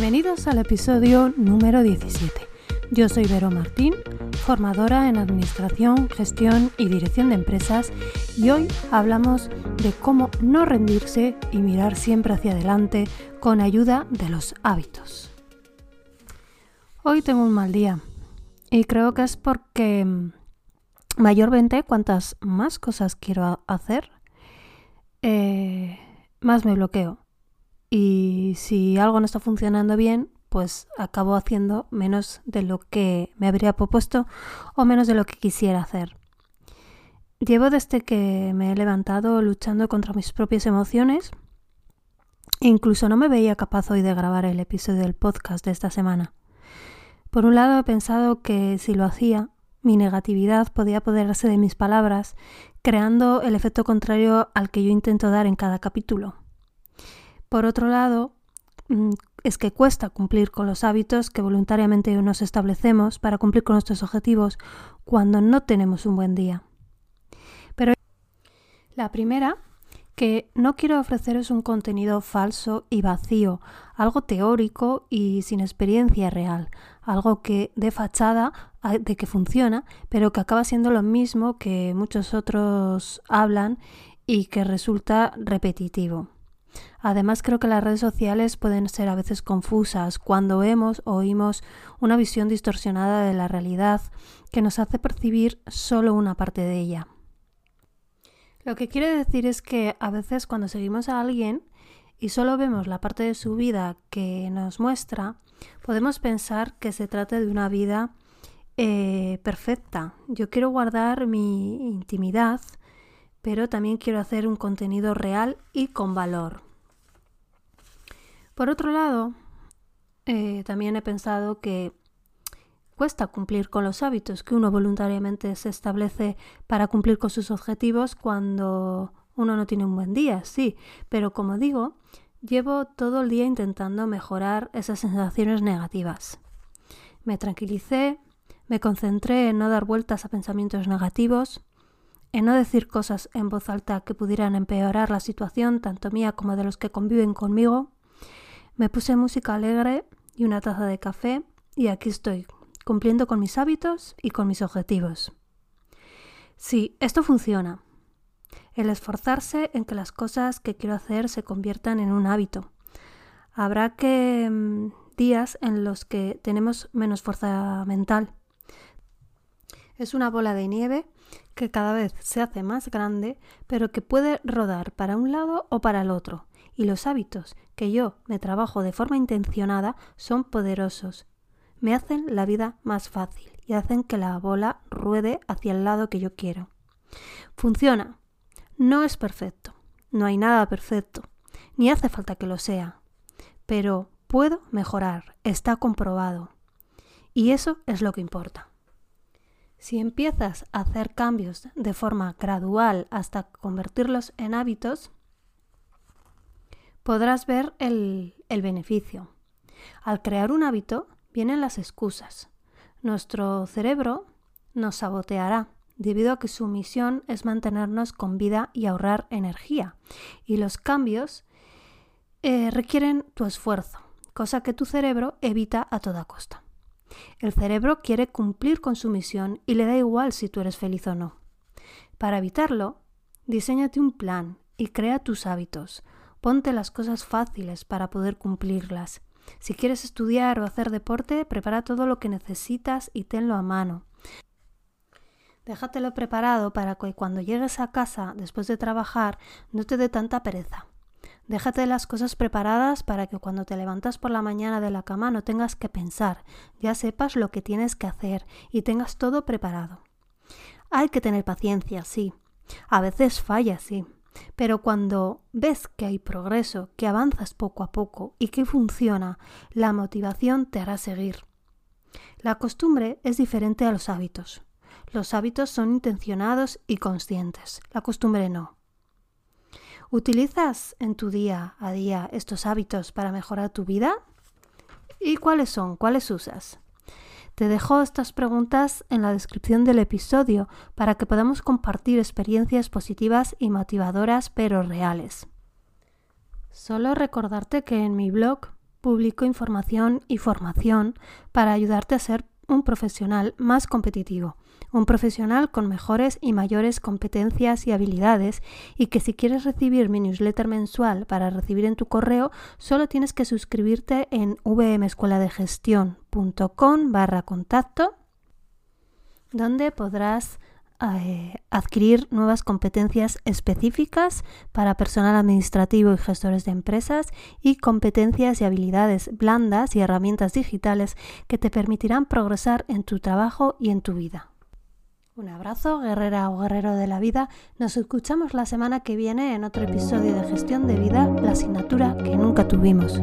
Bienvenidos al episodio número 17. Yo soy Vero Martín, formadora en Administración, Gestión y Dirección de Empresas y hoy hablamos de cómo no rendirse y mirar siempre hacia adelante con ayuda de los hábitos. Hoy tengo un mal día y creo que es porque mm, mayormente cuantas más cosas quiero hacer, eh, más me bloqueo. Y si algo no está funcionando bien, pues acabo haciendo menos de lo que me habría propuesto o menos de lo que quisiera hacer. Llevo desde que me he levantado luchando contra mis propias emociones e incluso no me veía capaz hoy de grabar el episodio del podcast de esta semana. Por un lado he pensado que si lo hacía, mi negatividad podía apoderarse de mis palabras, creando el efecto contrario al que yo intento dar en cada capítulo. Por otro lado, mm, es que cuesta cumplir con los hábitos que voluntariamente nos establecemos para cumplir con nuestros objetivos cuando no tenemos un buen día. Pero la primera, que no quiero ofreceros un contenido falso y vacío, algo teórico y sin experiencia real, algo que de fachada de que funciona, pero que acaba siendo lo mismo que muchos otros hablan y que resulta repetitivo. Además, creo que las redes sociales pueden ser a veces confusas cuando vemos o oímos una visión distorsionada de la realidad que nos hace percibir solo una parte de ella. Lo que quiere decir es que a veces cuando seguimos a alguien y solo vemos la parte de su vida que nos muestra, podemos pensar que se trata de una vida eh, perfecta. Yo quiero guardar mi intimidad, pero también quiero hacer un contenido real y con valor. Por otro lado, eh, también he pensado que cuesta cumplir con los hábitos que uno voluntariamente se establece para cumplir con sus objetivos cuando uno no tiene un buen día, sí, pero como digo, llevo todo el día intentando mejorar esas sensaciones negativas. Me tranquilicé, me concentré en no dar vueltas a pensamientos negativos, en no decir cosas en voz alta que pudieran empeorar la situación tanto mía como de los que conviven conmigo, me puse música alegre y una taza de café y aquí estoy, cumpliendo con mis hábitos y con mis objetivos. Sí, esto funciona. El esforzarse en que las cosas que quiero hacer se conviertan en un hábito. Habrá que mm, días en los que tenemos menos fuerza mental. Es una bola de nieve que cada vez se hace más grande, pero que puede rodar para un lado o para el otro, y los hábitos que yo me trabajo de forma intencionada son poderosos. Me hacen la vida más fácil y hacen que la bola ruede hacia el lado que yo quiero. Funciona. No es perfecto. No hay nada perfecto. Ni hace falta que lo sea. Pero puedo mejorar. Está comprobado. Y eso es lo que importa. Si empiezas a hacer cambios de forma gradual hasta convertirlos en hábitos, podrás ver el, beneficio. Al crear un hábito vienen las excusas. Nuestro cerebro nos saboteará debido a que su misión es mantenernos con vida y ahorrar energía. Y los cambios eh, requieren tu esfuerzo, cosa que tu cerebro evita a toda costa. El cerebro quiere cumplir con su misión y le da igual si tú eres feliz o no. Para evitarlo, diseñate un plan y crea tus hábitos. Ponte las cosas fáciles para poder cumplirlas. Si quieres estudiar o hacer deporte, prepara todo lo que necesitas y tenlo a mano. Déjatelo preparado para que cuando llegues a casa después de trabajar no te dé tanta pereza. Déjate las cosas preparadas para que cuando te levantas por la mañana de la cama no tengas que pensar, ya sepas lo que tienes que hacer y tengas todo preparado. Hay que tener paciencia, sí. A veces falla, sí. Pero cuando ves que hay progreso, que avanzas poco a poco y que funciona, la motivación te hará seguir. La costumbre es diferente a los hábitos. Los hábitos son intencionados y conscientes, la costumbre no. ¿Utilizas en tu día a día estos hábitos para mejorar tu vida? ¿Y cuáles son? ¿Cuáles usas? Te dejo estas preguntas en la descripción del episodio para que podamos compartir experiencias positivas y motivadoras pero reales. Solo recordarte que en mi blog publico información y formación para ayudarte a ser un profesional más competitivo, un profesional con mejores y mayores competencias y habilidades y que si quieres recibir mi newsletter mensual para recibir en tu correo, solo tienes que suscribirte en vmescueladegestión.com barra contacto donde podrás eh, adquirir nuevas competencias específicas para personal administrativo y gestores de empresas y competencias y habilidades blandas y herramientas digitales que te permitirán progresar en tu trabajo y en tu vida. Un abrazo, guerrera o guerrero de la vida. Nos escuchamos la semana que viene en otro episodio de Gestión de Vida, la asignatura que nunca tuvimos.